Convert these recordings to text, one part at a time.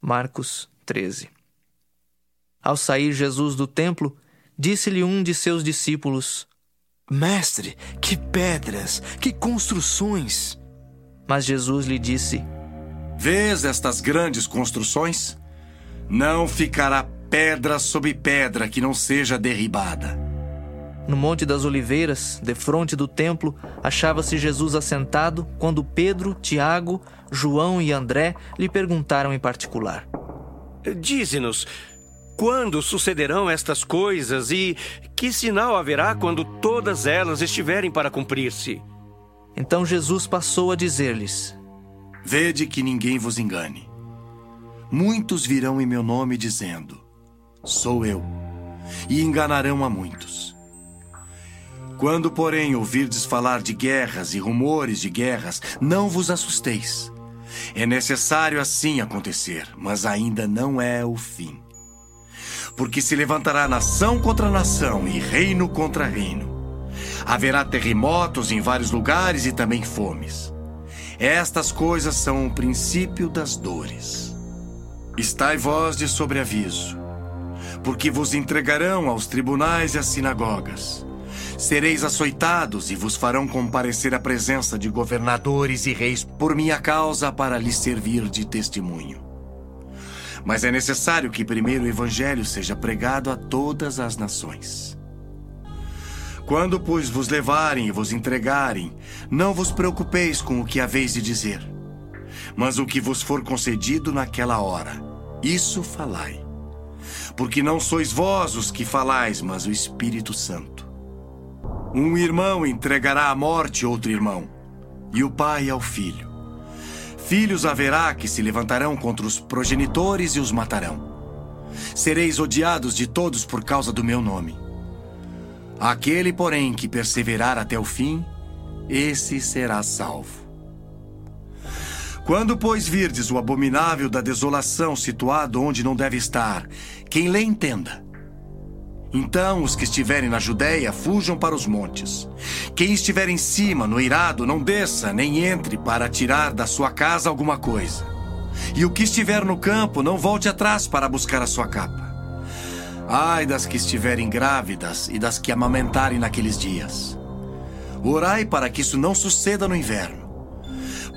Marcos 13 Ao sair Jesus do templo, disse-lhe um de seus discípulos: Mestre, que pedras, que construções! Mas Jesus lhe disse: Vês estas grandes construções? Não ficará pedra sobre pedra que não seja derribada. No Monte das Oliveiras, defronte do templo, achava-se Jesus assentado quando Pedro, Tiago, João e André lhe perguntaram em particular: Dize-nos, quando sucederão estas coisas e que sinal haverá quando todas elas estiverem para cumprir-se? Então Jesus passou a dizer-lhes: Vede que ninguém vos engane. Muitos virão em meu nome dizendo: Sou eu, e enganarão a muitos. Quando, porém, ouvirdes falar de guerras e rumores de guerras, não vos assusteis. É necessário assim acontecer, mas ainda não é o fim. Porque se levantará nação contra nação e reino contra reino Haverá terremotos em vários lugares e também fomes. Estas coisas são o princípio das dores. Estai vós de sobreaviso, porque vos entregarão aos tribunais e às sinagogas. Sereis açoitados e vos farão comparecer à presença de governadores e reis por minha causa para lhes servir de testemunho. Mas é necessário que primeiro o evangelho seja pregado a todas as nações. Quando, pois, vos levarem e vos entregarem, não vos preocupeis com o que haveis de dizer, mas o que vos for concedido naquela hora, isso falai. Porque não sois vós os que falais, mas o Espírito Santo. Um irmão entregará à morte outro irmão, e o pai ao filho. Filhos haverá que se levantarão contra os progenitores e os matarão. Sereis odiados de todos por causa do meu nome. Aquele, porém, que perseverar até o fim, esse será salvo. Quando, pois, virdes o abominável da desolação situado onde não deve estar, quem lê entenda. Então os que estiverem na Judéia fujam para os montes. Quem estiver em cima, no irado, não desça, nem entre para tirar da sua casa alguma coisa. E o que estiver no campo, não volte atrás para buscar a sua capa. Ai das que estiverem grávidas e das que amamentarem naqueles dias. Orai para que isso não suceda no inverno.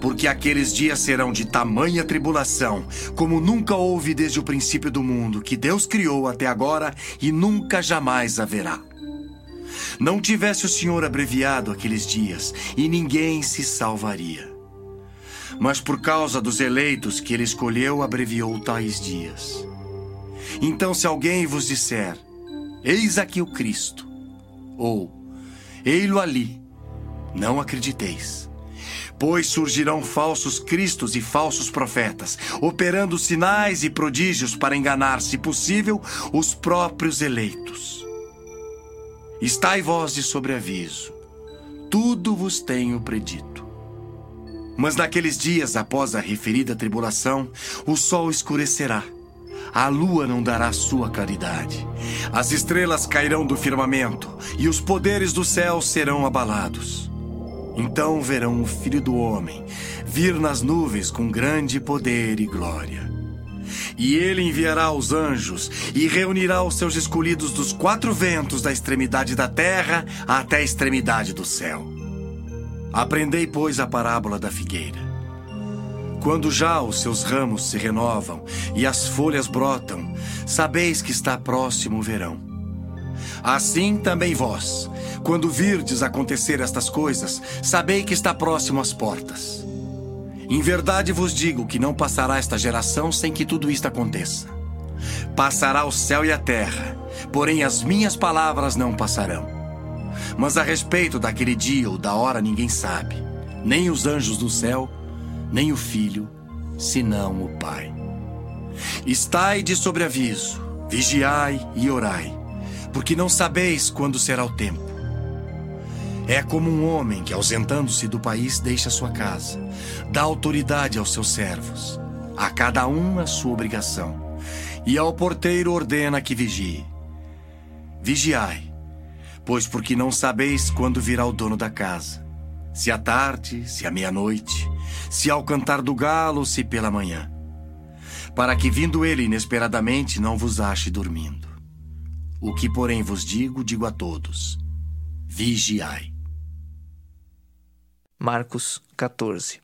Porque aqueles dias serão de tamanha tribulação, como nunca houve desde o princípio do mundo, que Deus criou até agora e nunca jamais haverá. Não tivesse o Senhor abreviado aqueles dias, e ninguém se salvaria. Mas por causa dos eleitos que ele escolheu, abreviou tais dias. Então, se alguém vos disser: Eis aqui o Cristo, ou Ei-lo ali, não acrediteis. Pois surgirão falsos cristos e falsos profetas, operando sinais e prodígios para enganar, se possível, os próprios eleitos. Estai vós de sobreaviso, tudo vos tenho predito. Mas naqueles dias, após a referida tribulação, o sol escurecerá a lua não dará sua caridade. As estrelas cairão do firmamento e os poderes do céu serão abalados. Então verão o Filho do Homem vir nas nuvens com grande poder e glória. E ele enviará os anjos e reunirá os seus escolhidos dos quatro ventos da extremidade da terra até a extremidade do céu. Aprendei, pois, a parábola da figueira. Quando já os seus ramos se renovam e as folhas brotam, sabeis que está próximo o verão. Assim também vós, quando virdes acontecer estas coisas, sabei que está próximo às portas. Em verdade vos digo que não passará esta geração sem que tudo isto aconteça. Passará o céu e a terra, porém as minhas palavras não passarão. Mas a respeito daquele dia ou da hora ninguém sabe, nem os anjos do céu, nem o filho, senão o Pai. Estai de sobreaviso, vigiai e orai, porque não sabeis quando será o tempo. É como um homem que, ausentando-se do país, deixa sua casa, dá autoridade aos seus servos, a cada um a sua obrigação, e ao porteiro ordena que vigie. Vigiai, pois porque não sabeis quando virá o dono da casa, se à tarde, se à meia-noite, se ao cantar do galo, se pela manhã, para que vindo ele inesperadamente não vos ache dormindo. O que, porém, vos digo, digo a todos: vigiai. Marcos 14.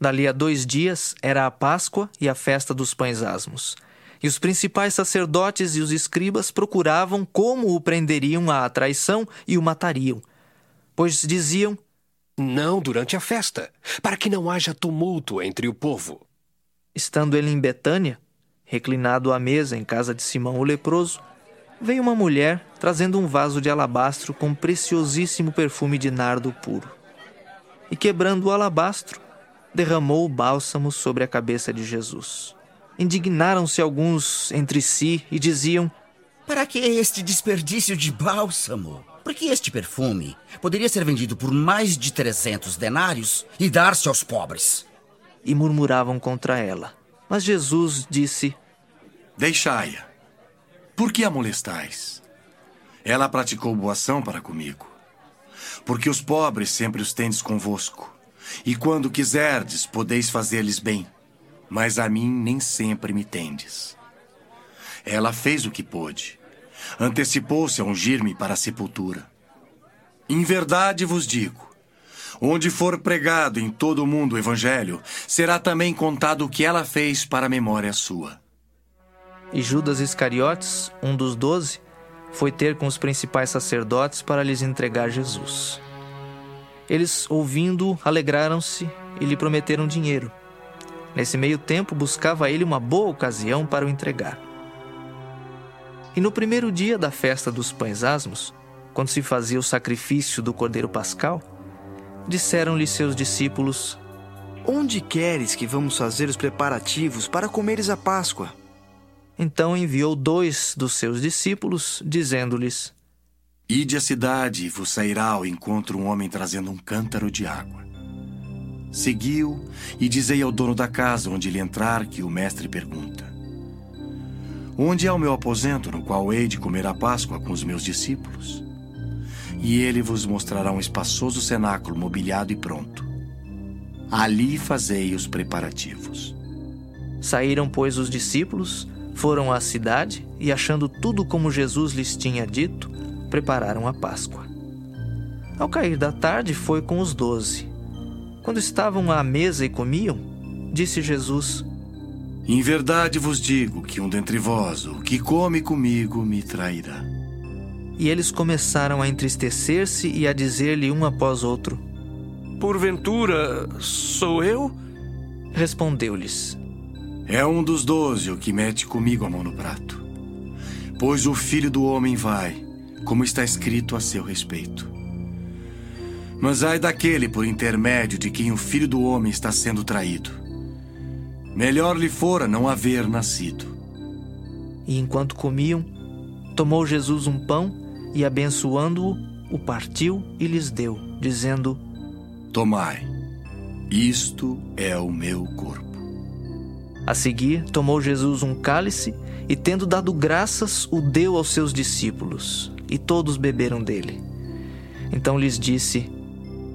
Dali a dois dias era a Páscoa e a festa dos pães asmos. E os principais sacerdotes e os escribas procuravam como o prenderiam à traição e o matariam. Pois diziam: Não durante a festa, para que não haja tumulto entre o povo. Estando ele em Betânia, reclinado à mesa em casa de Simão o leproso, veio uma mulher trazendo um vaso de alabastro com preciosíssimo perfume de nardo puro e, quebrando o alabastro, derramou o bálsamo sobre a cabeça de Jesus. Indignaram-se alguns entre si e diziam: Para que este desperdício de bálsamo? Porque este perfume poderia ser vendido por mais de 300 denários e dar-se aos pobres. E murmuravam contra ela. Mas Jesus disse: Deixai-a. Por que a molestais? Ela praticou boa ação para comigo porque os pobres sempre os tendes convosco. E quando quiserdes, podeis fazer-lhes bem. Mas a mim nem sempre me tendes. Ela fez o que pôde. Antecipou-se a ungir-me para a sepultura. Em verdade vos digo: onde for pregado em todo o mundo o evangelho, será também contado o que ela fez para a memória sua. E Judas Iscariotes, um dos doze, foi ter com os principais sacerdotes para lhes entregar Jesus. Eles, ouvindo, alegraram-se e lhe prometeram dinheiro. Nesse meio tempo, buscava ele uma boa ocasião para o entregar. E no primeiro dia da festa dos pães asmos, quando se fazia o sacrifício do cordeiro pascal, disseram-lhe seus discípulos: Onde queres que vamos fazer os preparativos para comeres a Páscoa? Então enviou dois dos seus discípulos, dizendo-lhes: Ide à cidade e vos sairá ao encontro um homem trazendo um cântaro de água. Seguiu e dizei ao dono da casa onde ele entrar que o mestre pergunta: Onde é o meu aposento no qual hei de comer a Páscoa com os meus discípulos? E ele vos mostrará um espaçoso cenáculo mobiliado e pronto. Ali fazei os preparativos. Saíram, pois, os discípulos foram à cidade e, achando tudo como Jesus lhes tinha dito, prepararam a Páscoa. Ao cair da tarde, foi com os doze. Quando estavam à mesa e comiam, disse Jesus: Em verdade vos digo que um dentre vós, o que come comigo, me trairá. E eles começaram a entristecer-se e a dizer-lhe um após outro: Porventura, sou eu? Respondeu-lhes: é um dos doze o que mete comigo a mão no prato. Pois o filho do homem vai, como está escrito a seu respeito. Mas ai daquele por intermédio de quem o filho do homem está sendo traído. Melhor lhe fora não haver nascido. E enquanto comiam, tomou Jesus um pão e, abençoando-o, o partiu e lhes deu, dizendo: Tomai, isto é o meu corpo. A seguir, tomou Jesus um cálice e, tendo dado graças, o deu aos seus discípulos, e todos beberam dele. Então lhes disse: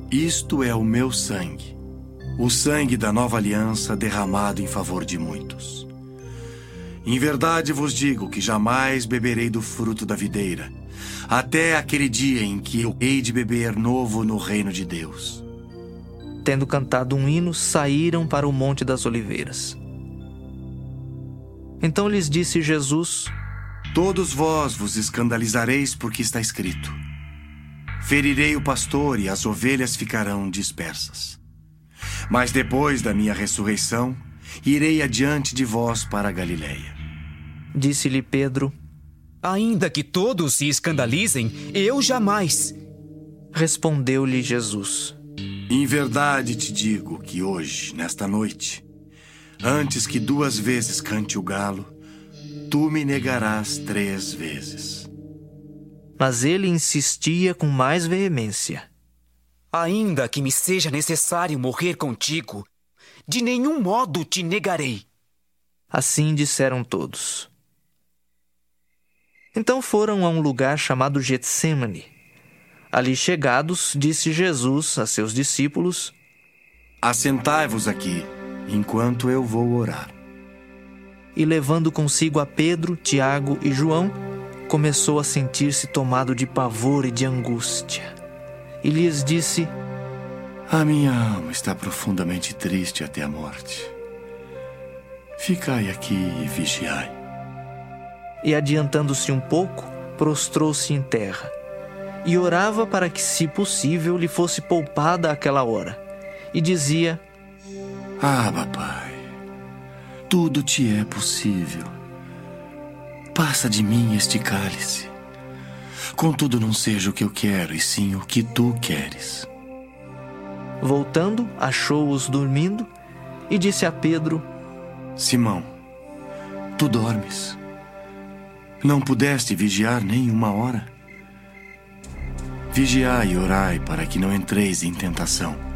Isto é o meu sangue, o sangue da nova aliança derramado em favor de muitos. Em verdade vos digo que jamais beberei do fruto da videira, até aquele dia em que eu hei de beber novo no reino de Deus. Tendo cantado um hino, saíram para o Monte das Oliveiras. Então lhes disse Jesus: Todos vós vos escandalizareis porque está escrito: Ferirei o pastor e as ovelhas ficarão dispersas. Mas depois da minha ressurreição, irei adiante de vós para a Galiléia. Disse-lhe Pedro: Ainda que todos se escandalizem, eu jamais. Respondeu-lhe Jesus: Em verdade te digo que hoje, nesta noite, Antes que duas vezes cante o galo, tu me negarás três vezes. Mas ele insistia com mais veemência. Ainda que me seja necessário morrer contigo, de nenhum modo te negarei. Assim disseram todos. Então foram a um lugar chamado Getsemane. Ali chegados, disse Jesus a seus discípulos: Assentai-vos aqui, enquanto eu vou orar. E levando consigo a Pedro, Tiago e João, começou a sentir-se tomado de pavor e de angústia. E lhes disse: A minha alma está profundamente triste até a morte. Ficai aqui e vigiai. E adiantando-se um pouco, prostrou-se em terra e orava para que, se possível, lhe fosse poupada aquela hora. E dizia: Ah, Pai, tudo te é possível. Passa de mim este cálice. Contudo, não seja o que eu quero, e sim o que tu queres. Voltando, achou-os dormindo e disse a Pedro: Simão, tu dormes. Não pudeste vigiar nem uma hora? Vigiai e orai para que não entreis em tentação.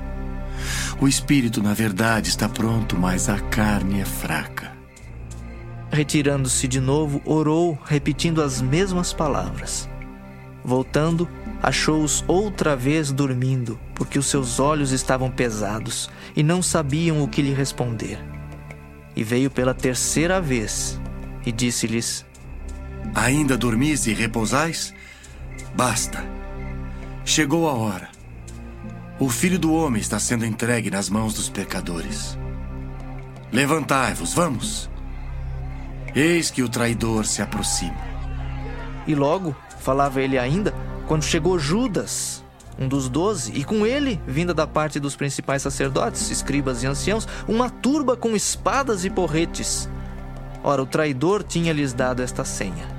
O espírito, na verdade, está pronto, mas a carne é fraca. Retirando-se de novo, orou, repetindo as mesmas palavras. Voltando, achou-os outra vez dormindo, porque os seus olhos estavam pesados e não sabiam o que lhe responder. E veio pela terceira vez e disse-lhes: Ainda dormis e repousais? Basta. Chegou a hora. O filho do homem está sendo entregue nas mãos dos pecadores. Levantai-vos, vamos. Eis que o traidor se aproxima. E logo, falava ele ainda, quando chegou Judas, um dos doze, e com ele, vinda da parte dos principais sacerdotes, escribas e anciãos, uma turba com espadas e porretes. Ora, o traidor tinha-lhes dado esta senha.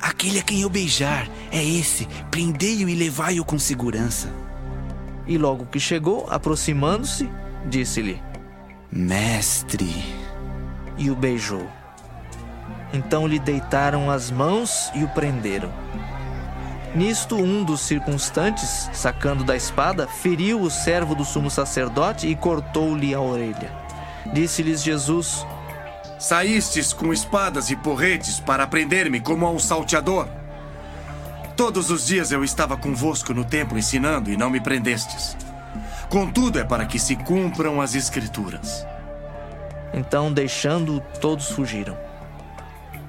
Aquele a quem eu beijar é esse. Prendei-o e levai-o com segurança. E logo que chegou, aproximando-se, disse-lhe: Mestre. E o beijou. Então lhe deitaram as mãos e o prenderam. Nisto, um dos circunstantes, sacando da espada, feriu o servo do sumo sacerdote e cortou-lhe a orelha. Disse-lhes Jesus: Saístes com espadas e porretes para prender-me como a um salteador. Todos os dias eu estava convosco no templo ensinando e não me prendestes. Contudo, é para que se cumpram as Escrituras. Então, deixando, todos fugiram.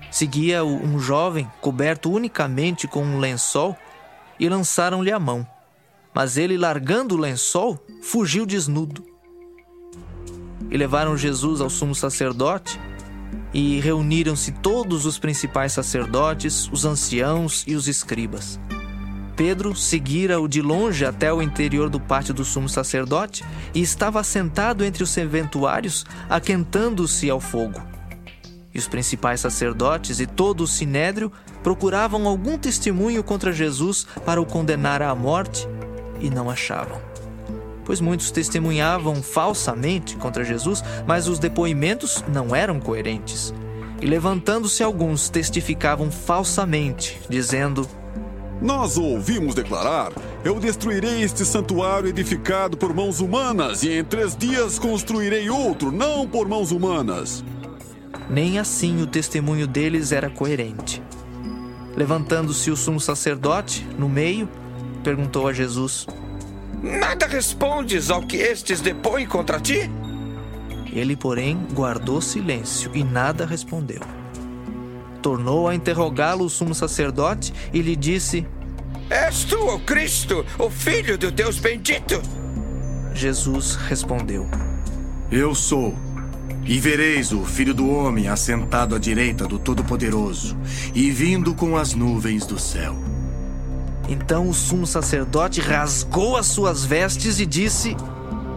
Seguia-o um jovem coberto unicamente com um lençol e lançaram-lhe a mão. Mas ele, largando o lençol, fugiu desnudo. E levaram Jesus ao sumo sacerdote e reuniram-se todos os principais sacerdotes, os anciãos e os escribas. Pedro seguira-o de longe até o interior do pátio do sumo sacerdote e estava sentado entre os serventuários, aquentando-se ao fogo. E os principais sacerdotes e todo o sinédrio procuravam algum testemunho contra Jesus para o condenar à morte e não achavam. Pois muitos testemunhavam falsamente contra Jesus, mas os depoimentos não eram coerentes. E levantando-se alguns, testificavam falsamente, dizendo: Nós ouvimos declarar: Eu destruirei este santuário edificado por mãos humanas, e em três dias construirei outro, não por mãos humanas. Nem assim o testemunho deles era coerente. Levantando-se o sumo sacerdote, no meio, perguntou a Jesus: Nada respondes ao que estes depõem contra ti? Ele, porém, guardou silêncio e nada respondeu. Tornou a interrogá-lo o sumo sacerdote e lhe disse: És tu o Cristo, o Filho do Deus bendito? Jesus respondeu: Eu sou. E vereis o Filho do Homem assentado à direita do Todo-Poderoso e vindo com as nuvens do céu. Então o sumo sacerdote rasgou as suas vestes e disse: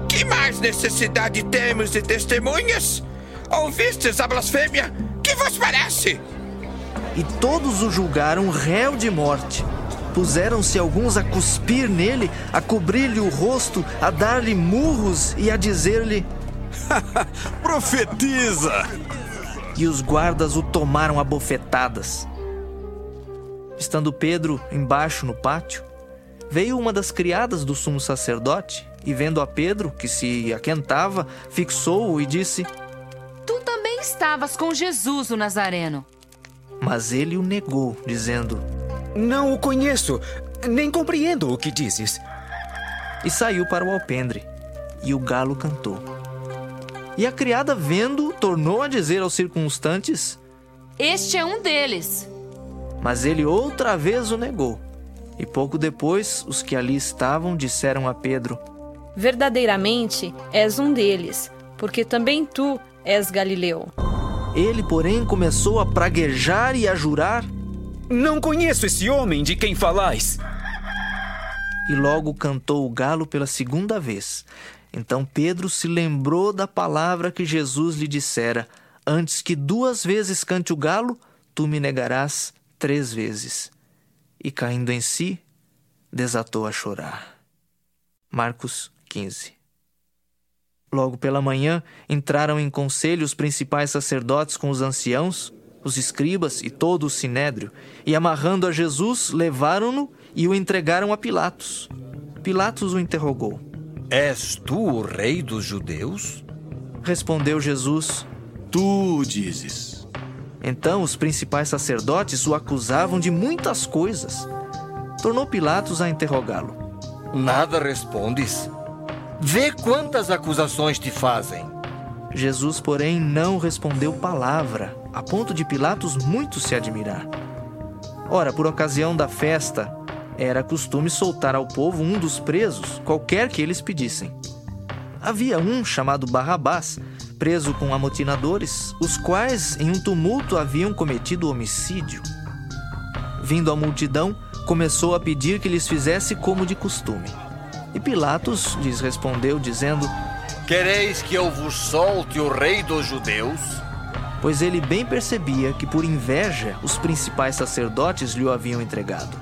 Que mais necessidade temos de testemunhas? Ouvistes a blasfêmia? Que vos parece? E todos o julgaram réu de morte. Puseram-se alguns a cuspir nele, a cobrir-lhe o rosto, a dar-lhe murros e a dizer-lhe: Profetiza! E os guardas o tomaram a bofetadas. Estando Pedro embaixo no pátio, veio uma das criadas do sumo sacerdote e, vendo a Pedro, que se aquentava, fixou-o e disse: Tu também estavas com Jesus o Nazareno. Mas ele o negou, dizendo: Não o conheço, nem compreendo o que dizes. E saiu para o alpendre, e o galo cantou. E a criada, vendo, tornou a dizer aos circunstantes: Este é um deles. Mas ele outra vez o negou. E pouco depois, os que ali estavam disseram a Pedro: Verdadeiramente és um deles, porque também tu és Galileu. Ele, porém, começou a praguejar e a jurar: Não conheço esse homem de quem falais. E logo cantou o galo pela segunda vez. Então Pedro se lembrou da palavra que Jesus lhe dissera: Antes que duas vezes cante o galo, tu me negarás três vezes. E caindo em si, desatou a chorar. Marcos 15. Logo pela manhã, entraram em conselho os principais sacerdotes com os anciãos, os escribas e todo o sinédrio, e amarrando a Jesus, levaram-no e o entregaram a Pilatos. Pilatos o interrogou: És tu o rei dos judeus? Respondeu Jesus: Tu dizes. Então os principais sacerdotes o acusavam de muitas coisas. Tornou Pilatos a interrogá-lo: Nada respondes? Vê quantas acusações te fazem. Jesus, porém, não respondeu palavra, a ponto de Pilatos muito se admirar. Ora, por ocasião da festa, era costume soltar ao povo um dos presos, qualquer que eles pedissem. Havia um chamado Barrabás, preso com amotinadores, os quais em um tumulto haviam cometido homicídio. Vindo a multidão, começou a pedir que lhes fizesse como de costume. E Pilatos lhes respondeu, dizendo: Quereis que eu vos solte o rei dos judeus? Pois ele bem percebia que por inveja os principais sacerdotes lhe o haviam entregado.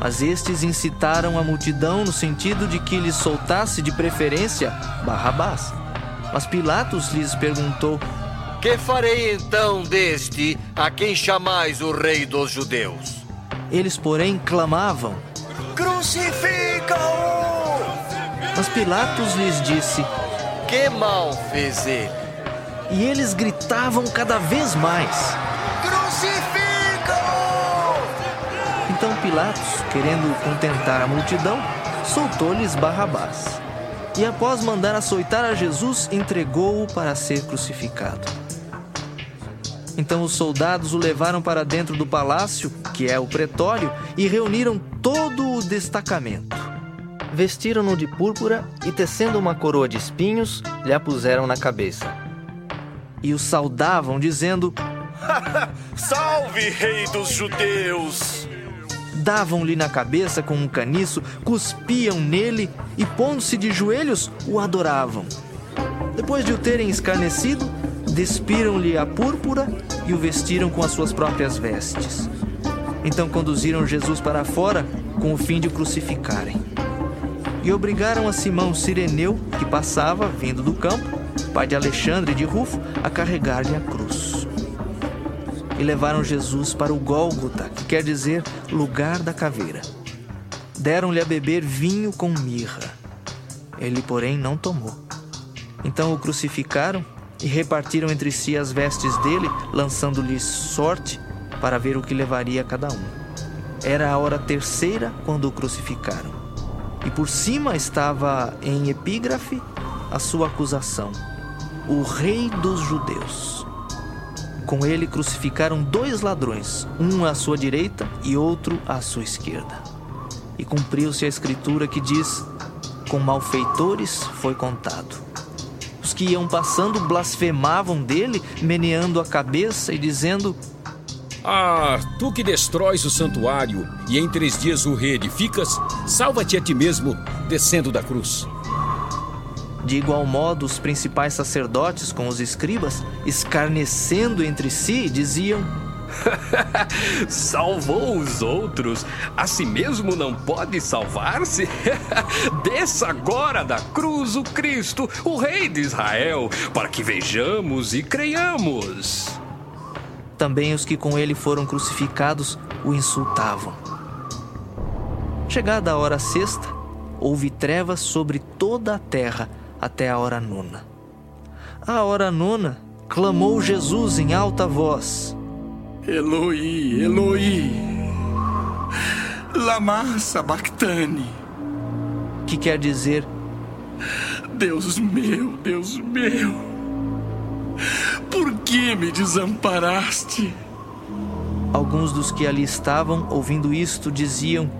Mas estes incitaram a multidão no sentido de que lhes soltasse de preferência Barrabás. Mas Pilatos lhes perguntou: Que farei então deste a quem chamais o rei dos judeus? Eles, porém, clamavam: Crucifica-o! Mas Pilatos lhes disse: Que mal fez ele? E eles gritavam cada vez mais: Crucifica-o! Então Pilatos, querendo contentar a multidão, soltou-lhes Barrabás. E após mandar açoitar a Jesus, entregou-o para ser crucificado. Então os soldados o levaram para dentro do palácio, que é o pretório, e reuniram todo o destacamento. Vestiram-no de púrpura e, tecendo uma coroa de espinhos, lhe a puseram na cabeça. E o saudavam, dizendo: Salve, Rei dos Judeus! Davam-lhe na cabeça com um caniço, cuspiam nele e, pondo-se de joelhos, o adoravam. Depois de o terem escarnecido, despiram-lhe a púrpura e o vestiram com as suas próprias vestes. Então conduziram Jesus para fora com o fim de crucificarem. E obrigaram a Simão Sireneu, que passava, vindo do campo, pai de Alexandre de Rufo, a carregar-lhe a cruz. E levaram Jesus para o Gólgota, que quer dizer lugar da caveira. Deram-lhe a beber vinho com mirra. Ele, porém, não tomou. Então o crucificaram e repartiram entre si as vestes dele, lançando-lhes sorte para ver o que levaria cada um. Era a hora terceira quando o crucificaram. E por cima estava em epígrafe a sua acusação: O Rei dos Judeus. Com ele crucificaram dois ladrões, um à sua direita e outro à sua esquerda. E cumpriu-se a escritura que diz: Com malfeitores foi contado. Os que iam passando blasfemavam dele, meneando a cabeça e dizendo: Ah, tu que destróis o santuário e em três dias o reedificas, salva-te a ti mesmo, descendo da cruz. De igual modo, os principais sacerdotes com os escribas, escarnecendo entre si, diziam: Salvou os outros, a si mesmo não pode salvar-se? Desça agora da cruz o Cristo, o Rei de Israel, para que vejamos e creiamos. Também os que com ele foram crucificados o insultavam. Chegada a hora sexta, houve trevas sobre toda a terra até a hora nona. À hora nona, clamou Jesus em alta voz: Eloi, Eloi, lama sabachthani. Que quer dizer: Deus meu, Deus meu, por que me desamparaste? Alguns dos que ali estavam, ouvindo isto, diziam: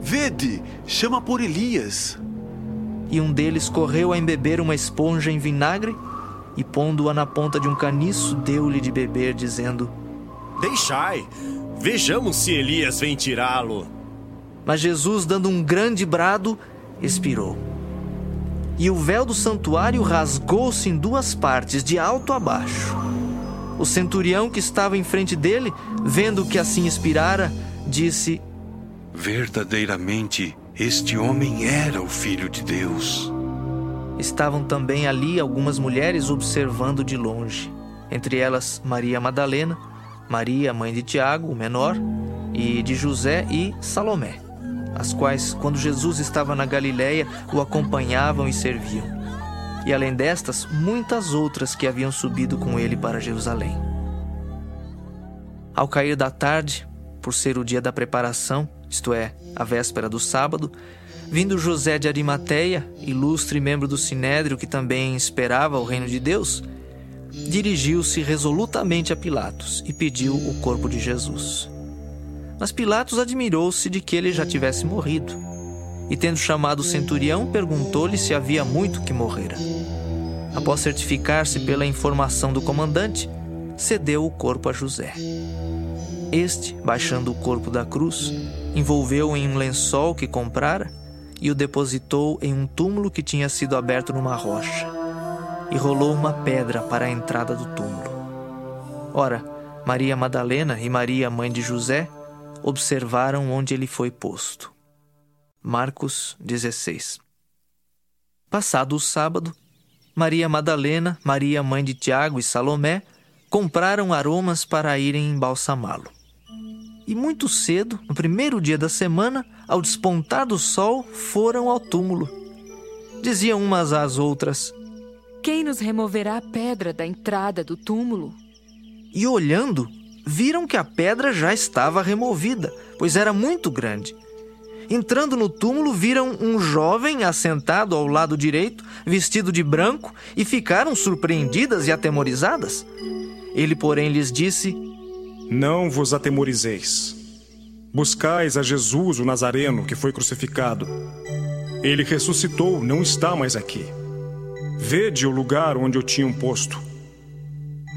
Vede, chama por Elias. E um deles correu a embeber uma esponja em vinagre e, pondo-a na ponta de um caniço, deu-lhe de beber, dizendo: Deixai, vejamos se Elias vem tirá-lo. Mas Jesus, dando um grande brado, expirou. E o véu do santuário rasgou-se em duas partes, de alto a baixo. O centurião que estava em frente dele, vendo que assim expirara, disse: Verdadeiramente, este homem era o Filho de Deus. Estavam também ali algumas mulheres observando de longe, entre elas Maria Madalena, Maria, mãe de Tiago, o menor, e de José e Salomé, as quais, quando Jesus estava na Galiléia, o acompanhavam e serviam. E além destas, muitas outras que haviam subido com ele para Jerusalém. Ao cair da tarde, por ser o dia da preparação, isto é, a véspera do sábado, vindo José de Arimateia, ilustre membro do Sinédrio que também esperava o reino de Deus, dirigiu-se resolutamente a Pilatos e pediu o corpo de Jesus. Mas Pilatos admirou-se de que ele já tivesse morrido. E tendo chamado o centurião, perguntou-lhe se havia muito que morrera. Após certificar-se pela informação do comandante, cedeu o corpo a José. Este, baixando o corpo da cruz, envolveu-o em um lençol que comprara e o depositou em um túmulo que tinha sido aberto numa rocha e rolou uma pedra para a entrada do túmulo. Ora, Maria Madalena e Maria, mãe de José, observaram onde ele foi posto. Marcos 16 Passado o sábado, Maria Madalena, Maria, mãe de Tiago e Salomé compraram aromas para irem embalsamá-lo. E muito cedo, no primeiro dia da semana, ao despontar do sol, foram ao túmulo. Diziam umas às outras: quem nos removerá a pedra da entrada do túmulo? E olhando, viram que a pedra já estava removida, pois era muito grande. Entrando no túmulo, viram um jovem assentado ao lado direito, vestido de branco, e ficaram surpreendidas e atemorizadas. Ele, porém, lhes disse: Não vos atemorizeis. Buscais a Jesus, o Nazareno, que foi crucificado. Ele ressuscitou, não está mais aqui. Vede o lugar onde o tinham posto.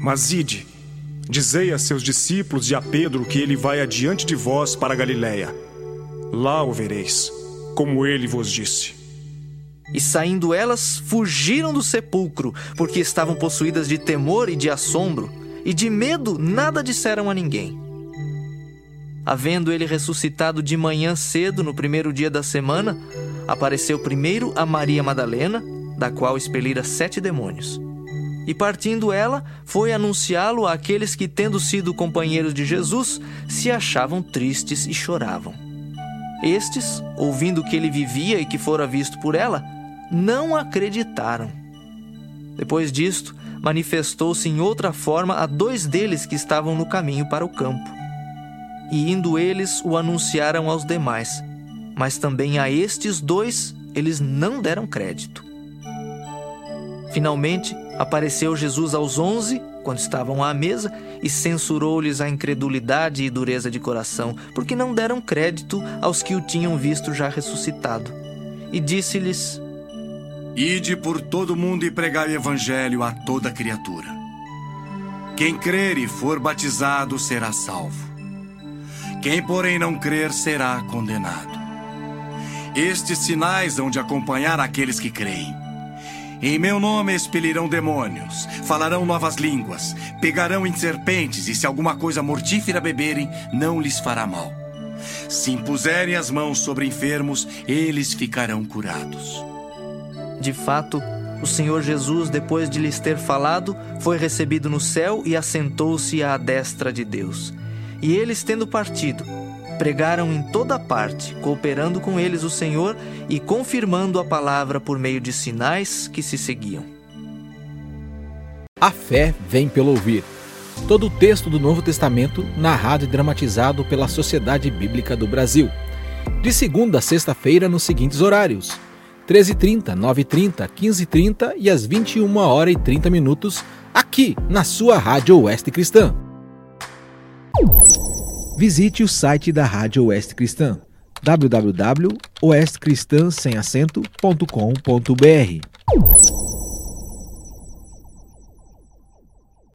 Mas ide, dizei a seus discípulos e a Pedro que ele vai adiante de vós para Galiléia. Lá o vereis, como ele vos disse. E saindo elas, fugiram do sepulcro, porque estavam possuídas de temor e de assombro, e de medo nada disseram a ninguém. Havendo ele ressuscitado de manhã cedo, no primeiro dia da semana, apareceu primeiro a Maria Madalena, da qual expelira sete demônios. E partindo ela, foi anunciá-lo àqueles que, tendo sido companheiros de Jesus, se achavam tristes e choravam. Estes, ouvindo que ele vivia e que fora visto por ela, não acreditaram. Depois disto, manifestou-se em outra forma a dois deles que estavam no caminho para o campo. E indo eles, o anunciaram aos demais, mas também a estes dois eles não deram crédito. Finalmente, apareceu Jesus aos onze, quando estavam à mesa, e censurou-lhes a incredulidade e dureza de coração, porque não deram crédito aos que o tinham visto já ressuscitado. E disse-lhes: Ide por todo mundo e pregai o evangelho a toda criatura. Quem crer e for batizado será salvo. Quem, porém, não crer será condenado. Estes sinais hão de acompanhar aqueles que creem. Em meu nome expelirão demônios, falarão novas línguas, pegarão em serpentes e se alguma coisa mortífera beberem, não lhes fará mal. Se impuserem as mãos sobre enfermos, eles ficarão curados. De fato, o Senhor Jesus, depois de lhes ter falado, foi recebido no céu e assentou-se à destra de Deus. E eles, tendo partido, pregaram em toda parte, cooperando com eles o Senhor e confirmando a palavra por meio de sinais que se seguiam. A fé vem pelo ouvir. Todo o texto do Novo Testamento narrado e dramatizado pela Sociedade Bíblica do Brasil. De segunda a sexta-feira nos seguintes horários: 13h30, 9h30, 15h30 e às 21 horas e 30 minutos, aqui na sua Rádio Oeste Cristã. Visite o site da Rádio Oeste Cristã www.oestcristã.com.br